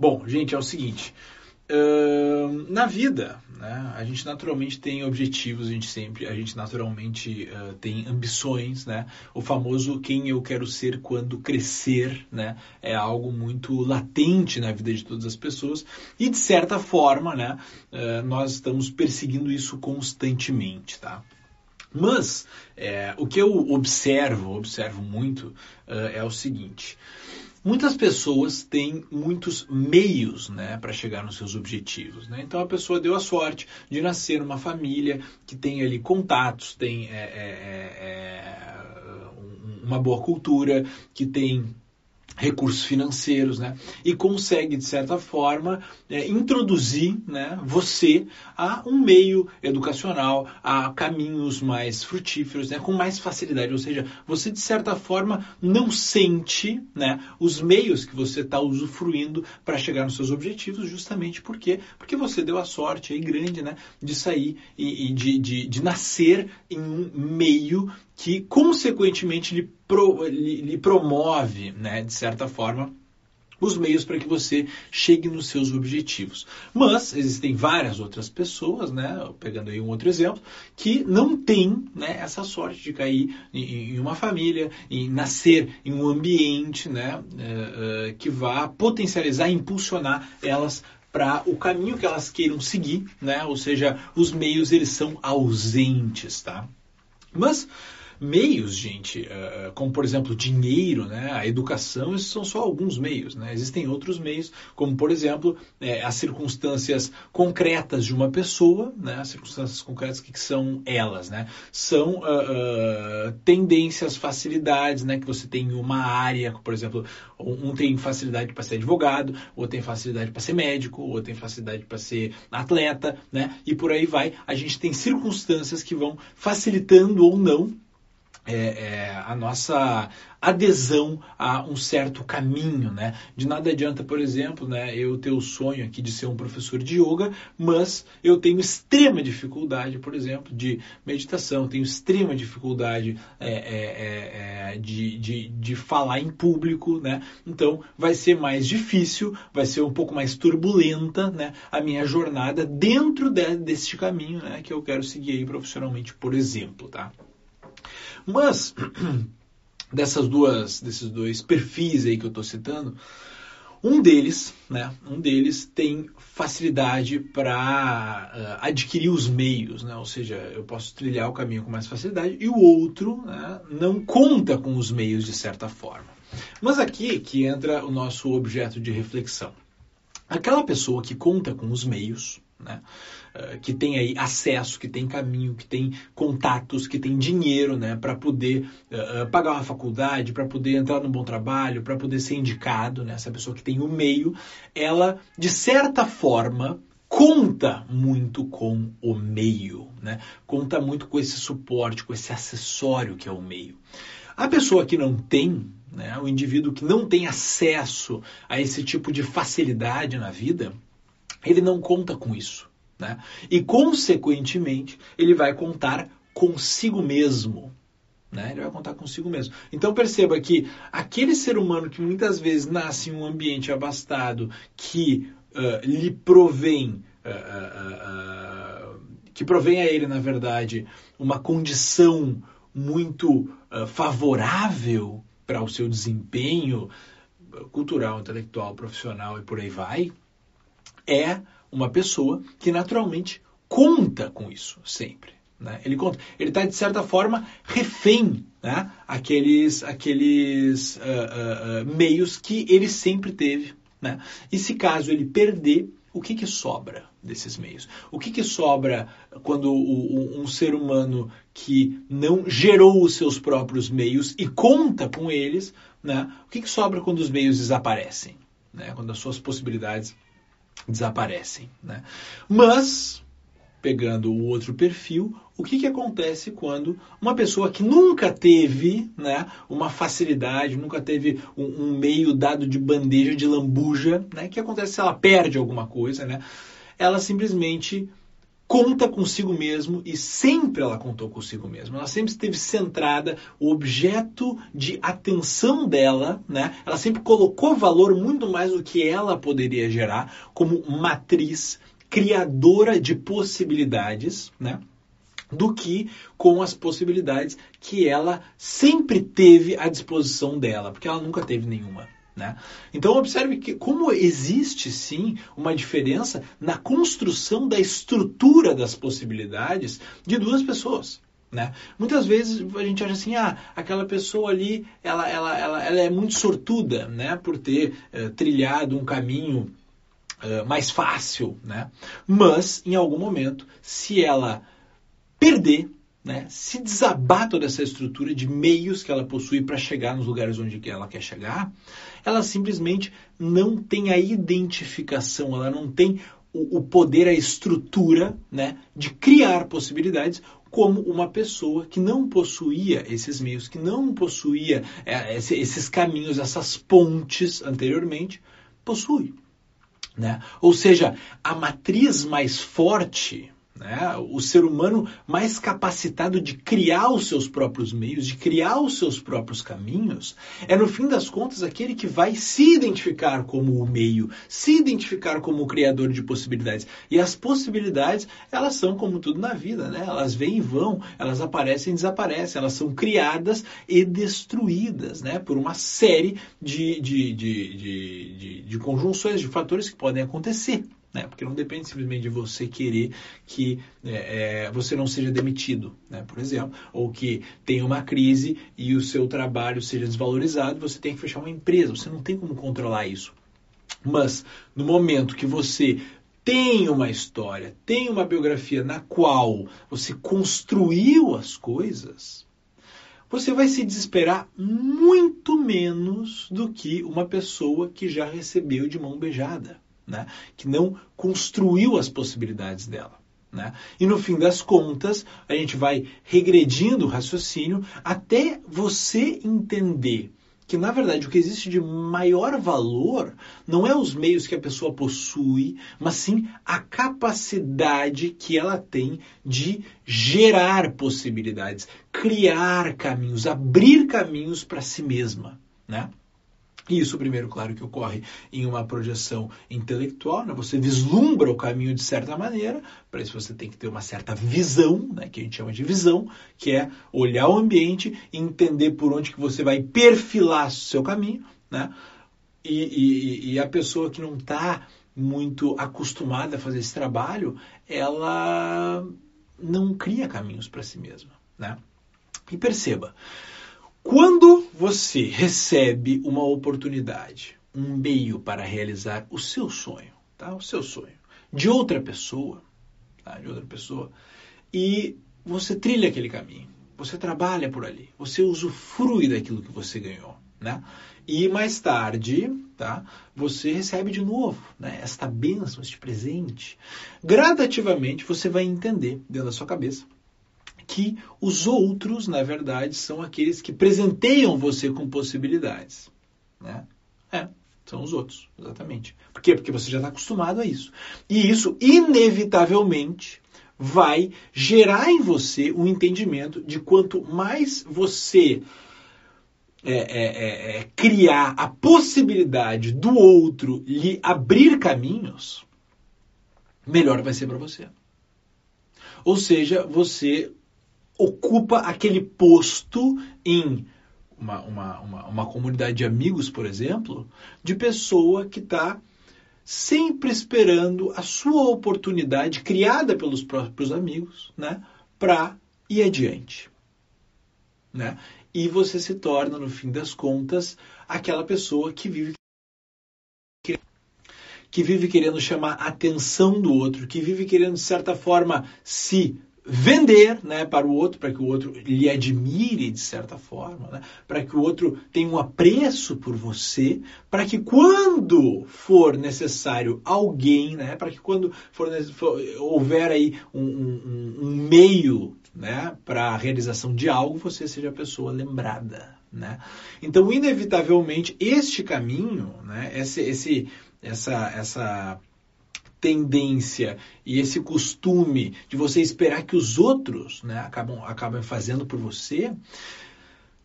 Bom, gente, é o seguinte. Uh, na vida, né, a gente naturalmente tem objetivos, a gente sempre, a gente naturalmente uh, tem ambições, né? O famoso quem eu quero ser quando crescer, né? É algo muito latente na vida de todas as pessoas e de certa forma, né? Uh, nós estamos perseguindo isso constantemente, tá? Mas é, o que eu observo, observo muito, é o seguinte. Muitas pessoas têm muitos meios né, para chegar nos seus objetivos. Né? Então a pessoa deu a sorte de nascer numa família que tem ali contatos, tem é, é, é, é uma boa cultura, que tem recursos financeiros, né? E consegue, de certa forma, é, introduzir né, você a um meio educacional, a caminhos mais frutíferos, né, com mais facilidade. Ou seja, você, de certa forma, não sente né, os meios que você está usufruindo para chegar nos seus objetivos, justamente porque, porque você deu a sorte aí grande né, de sair e, e de, de, de nascer em um meio que, consequentemente, lhe, pro, lhe, lhe promove, né, de certa forma, os meios para que você chegue nos seus objetivos. Mas existem várias outras pessoas, né, pegando aí um outro exemplo, que não têm né, essa sorte de cair em, uma família, em nascer em um ambiente né, uh, uh, que vá potencializar impulsionar elas para o caminho que elas queiram seguir, né? Ou seja, os meios eles são ausentes, tá? Mas meios, gente, uh, como por exemplo dinheiro, né, a educação, esses são só alguns meios. Né? Existem outros meios, como por exemplo é, as circunstâncias concretas de uma pessoa, né, as circunstâncias concretas que, que são elas, né? São uh, uh, tendências, facilidades, né, que você tem em uma área, por exemplo, um, tem facilidade para ser advogado, outro tem facilidade para ser médico, outro tem facilidade para ser atleta, né? E por aí vai. A gente tem circunstâncias que vão facilitando ou não é, é, a nossa adesão a um certo caminho, né? De nada adianta, por exemplo, né, eu ter o sonho aqui de ser um professor de yoga, mas eu tenho extrema dificuldade, por exemplo, de meditação, tenho extrema dificuldade é, é, é, é de, de, de falar em público, né? Então vai ser mais difícil, vai ser um pouco mais turbulenta, né? A minha jornada dentro de, deste caminho, né? Que eu quero seguir aí profissionalmente, por exemplo, tá? Mas dessas duas, desses dois perfis aí que eu estou citando, um deles, né, um deles tem facilidade para uh, adquirir os meios, né, ou seja, eu posso trilhar o caminho com mais facilidade, e o outro né, não conta com os meios de certa forma. Mas aqui que entra o nosso objeto de reflexão. Aquela pessoa que conta com os meios, né? Uh, que tem aí acesso, que tem caminho, que tem contatos, que tem dinheiro, né, para poder uh, pagar uma faculdade, para poder entrar num bom trabalho, para poder ser indicado, né, essa pessoa que tem o meio, ela de certa forma conta muito com o meio, né? Conta muito com esse suporte, com esse acessório que é o meio. A pessoa que não tem, né, o indivíduo que não tem acesso a esse tipo de facilidade na vida, ele não conta com isso. Né? E, consequentemente, ele vai contar consigo mesmo. Né? Ele vai contar consigo mesmo. Então perceba que aquele ser humano que muitas vezes nasce em um ambiente abastado que uh, lhe provém, uh, uh, que provém a ele, na verdade, uma condição muito favorável para o seu desempenho cultural, intelectual, profissional e por aí vai, é uma pessoa que naturalmente conta com isso sempre. Né? Ele conta. Ele está, de certa forma, refém né? aqueles, aqueles uh, uh, uh, meios que ele sempre teve. Né? E se caso ele perder, o que, que sobra desses meios? O que, que sobra quando o, o, um ser humano que não gerou os seus próprios meios e conta com eles, né? o que, que sobra quando os meios desaparecem? Né? Quando as suas possibilidades desaparecem. Né? Mas, pegando o outro perfil, o que, que acontece quando uma pessoa que nunca teve né, uma facilidade, nunca teve um, um meio dado de bandeja, de lambuja, né? O que acontece se ela perde alguma coisa, né? Ela simplesmente conta consigo mesmo e sempre ela contou consigo mesma. Ela sempre esteve centrada, o objeto de atenção dela, né? Ela sempre colocou valor muito mais do que ela poderia gerar como matriz criadora de possibilidades, né? Do que com as possibilidades que ela sempre teve à disposição dela, porque ela nunca teve nenhuma. Né? Então observe que como existe sim uma diferença na construção da estrutura das possibilidades de duas pessoas. Né? Muitas vezes a gente acha assim, ah, aquela pessoa ali, ela, ela, ela, ela é muito sortuda, né, por ter uh, trilhado um caminho uh, mais fácil, né? Mas em algum momento, se ela perder né, se desabar toda essa estrutura de meios que ela possui para chegar nos lugares onde ela quer chegar, ela simplesmente não tem a identificação, ela não tem o, o poder, a estrutura né, de criar possibilidades como uma pessoa que não possuía esses meios, que não possuía é, esses caminhos, essas pontes anteriormente, possui. Né? Ou seja, a matriz mais forte né? O ser humano mais capacitado de criar os seus próprios meios, de criar os seus próprios caminhos, é no fim das contas aquele que vai se identificar como o meio, se identificar como o criador de possibilidades. E as possibilidades, elas são como tudo na vida, né? Elas vêm e vão, elas aparecem e desaparecem, elas são criadas e destruídas, né? Por uma série de, de, de, de, de, de conjunções, de fatores que podem acontecer. Né? Porque não depende simplesmente de você querer que é, é, você não seja demitido, né? por exemplo, ou que tenha uma crise e o seu trabalho seja desvalorizado, você tem que fechar uma empresa, você não tem como controlar isso. Mas no momento que você tem uma história, tem uma biografia na qual você construiu as coisas, você vai se desesperar muito menos do que uma pessoa que já recebeu de mão beijada né? que não construiu as possibilidades dela. Né? E no fim das contas, a gente vai regredindo o raciocínio até você entender que, na verdade, o que existe de maior valor não é os meios que a pessoa possui, mas sim a capacidade que ela tem de gerar possibilidades, criar caminhos, abrir caminhos para si mesma. Né? Isso, primeiro, claro que ocorre em uma projeção intelectual, né? você vislumbra o caminho de certa maneira, para isso você tem que ter uma certa visão, né? que a gente chama de visão, que é olhar o ambiente e entender por onde que você vai perfilar o seu caminho, né? e, e, e a pessoa que não está muito acostumada a fazer esse trabalho, ela não cria caminhos para si mesma. Né? E perceba, quando você recebe uma oportunidade, um meio para realizar o seu sonho, tá? O seu sonho de outra pessoa, tá? De outra pessoa, e você trilha aquele caminho, você trabalha por ali, você usufrui daquilo que você ganhou, né? E mais tarde, tá? Você recebe de novo, né? Esta bênção, este presente. Gradativamente você vai entender dentro da sua cabeça que os outros, na verdade, são aqueles que presenteiam você com possibilidades. Né? É, são os outros, exatamente. Por quê? Porque você já está acostumado a isso. E isso, inevitavelmente, vai gerar em você um entendimento de quanto mais você é, é, é, é criar a possibilidade do outro lhe abrir caminhos, melhor vai ser para você. Ou seja, você ocupa aquele posto em uma, uma, uma, uma comunidade de amigos, por exemplo, de pessoa que está sempre esperando a sua oportunidade criada pelos próprios amigos, né, para ir adiante, né? E você se torna, no fim das contas, aquela pessoa que vive que vive querendo chamar a atenção do outro, que vive querendo de certa forma se vender né, para o outro, para que o outro lhe admire de certa forma, né, para que o outro tenha um apreço por você, para que quando for necessário alguém, né, para que quando for, for houver aí um, um, um meio né, para a realização de algo, você seja a pessoa lembrada. Né? Então, inevitavelmente, este caminho, né, esse, esse, essa, essa tendência e esse costume de você esperar que os outros né, acabam, acabam fazendo por você,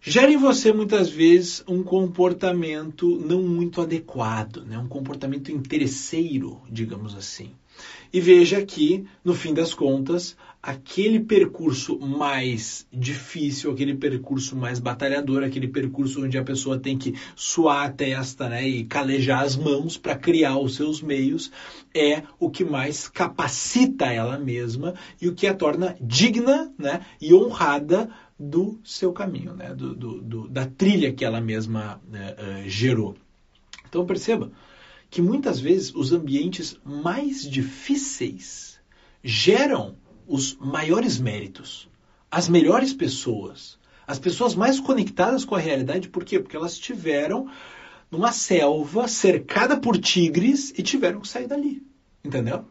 gera em você muitas vezes um comportamento não muito adequado, né? um comportamento interesseiro, digamos assim. E veja que, no fim das contas, aquele percurso mais difícil, aquele percurso mais batalhador, aquele percurso onde a pessoa tem que suar a testa né, e calejar as mãos para criar os seus meios, é o que mais capacita ela mesma e o que a torna digna né, e honrada do seu caminho, né? do, do, do da trilha que ela mesma uh, gerou. Então perceba que muitas vezes os ambientes mais difíceis geram os maiores méritos, as melhores pessoas, as pessoas mais conectadas com a realidade. Por quê? Porque elas estiveram numa selva cercada por tigres e tiveram que sair dali. Entendeu?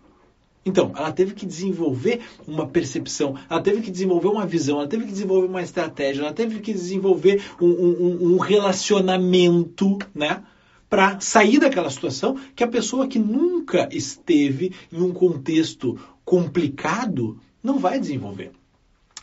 Então, ela teve que desenvolver uma percepção, ela teve que desenvolver uma visão, ela teve que desenvolver uma estratégia, ela teve que desenvolver um, um, um relacionamento, né? Para sair daquela situação que a pessoa que nunca esteve em um contexto complicado não vai desenvolver.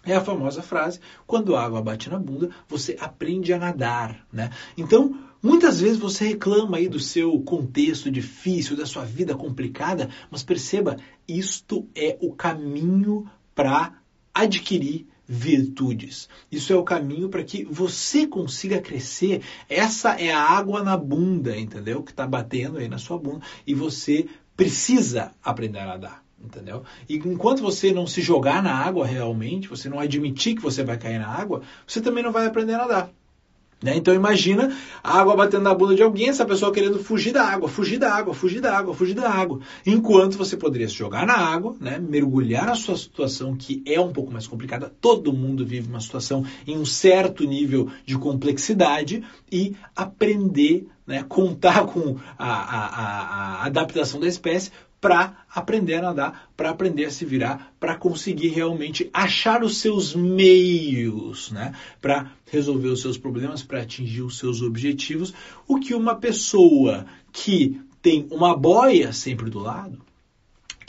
É a famosa frase: quando a água bate na bunda, você aprende a nadar, né? Então, muitas vezes você reclama aí do seu contexto difícil, da sua vida complicada, mas perceba, isto é o caminho para adquirir virtudes. Isso é o caminho para que você consiga crescer. Essa é a água na bunda, entendeu? Que está batendo aí na sua bunda e você precisa aprender a nadar entendeu? E enquanto você não se jogar na água realmente, você não admitir que você vai cair na água, você também não vai aprender a nadar. Né? Então imagina a água batendo na bunda de alguém, essa pessoa querendo fugir da água, fugir da água, fugir da água, fugir da água. Enquanto você poderia se jogar na água, né? mergulhar na sua situação, que é um pouco mais complicada, todo mundo vive uma situação em um certo nível de complexidade, e aprender, né? contar com a, a, a, a adaptação da espécie para aprender a nadar, para aprender a se virar, para conseguir realmente achar os seus meios, né, para resolver os seus problemas, para atingir os seus objetivos, o que uma pessoa que tem uma boia sempre do lado,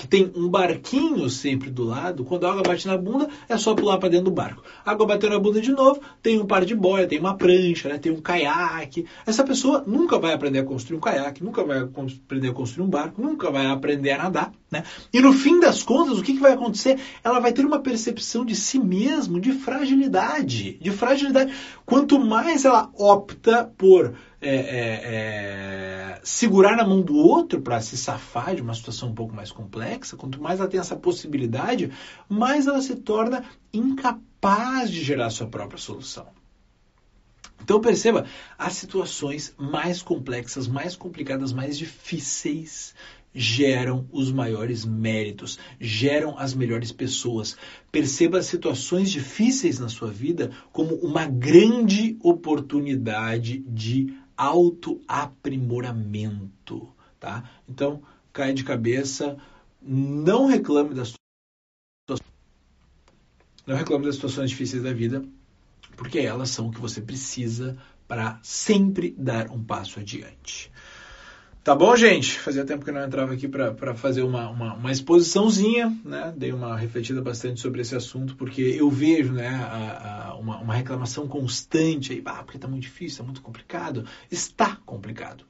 que tem um barquinho sempre do lado, quando a água bate na bunda, é só pular para dentro do barco. A água bateu na bunda de novo, tem um par de boia, tem uma prancha, né, tem um caiaque. Essa pessoa nunca vai aprender a construir um caiaque, nunca vai aprender a construir um barco, nunca vai aprender a nadar. Né? E no fim das contas, o que, que vai acontecer? Ela vai ter uma percepção de si mesmo de fragilidade. De fragilidade. Quanto mais ela opta por é, é, segurar na mão do outro para se safar de uma situação um pouco mais complexa, quanto mais ela tem essa possibilidade, mais ela se torna incapaz de gerar sua própria solução. Então perceba, as situações mais complexas, mais complicadas, mais difíceis geram os maiores méritos, geram as melhores pessoas. Perceba as situações difíceis na sua vida como uma grande oportunidade de autoaprimoramento, tá? Então, cai de cabeça, não reclame das não reclame das situações difíceis da vida, porque elas são o que você precisa para sempre dar um passo adiante. Tá bom, gente? Fazia tempo que eu não entrava aqui para fazer uma, uma, uma, exposiçãozinha, né? Dei uma refletida bastante sobre esse assunto, porque eu vejo né, a, a, uma, uma, reclamação constante aí, ah, porque tá muito difícil, tá muito complicado. Está complicado.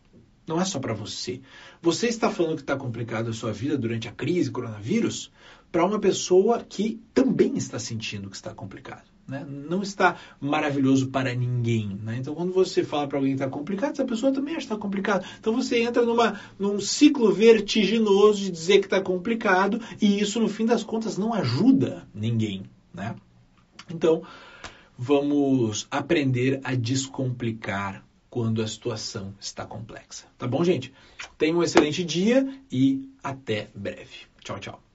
Não é só para você. Você está falando que está complicado a sua vida durante a crise, coronavírus, para uma pessoa que também está sentindo que está complicado. Né? Não está maravilhoso para ninguém. Né? Então, quando você fala para alguém que está complicado, essa pessoa também acha que está complicado. Então, você entra numa, num ciclo vertiginoso de dizer que está complicado e isso, no fim das contas, não ajuda ninguém. Né? Então, vamos aprender a descomplicar quando a situação está complexa. Tá bom, gente? Tenha um excelente dia e até breve. Tchau, tchau.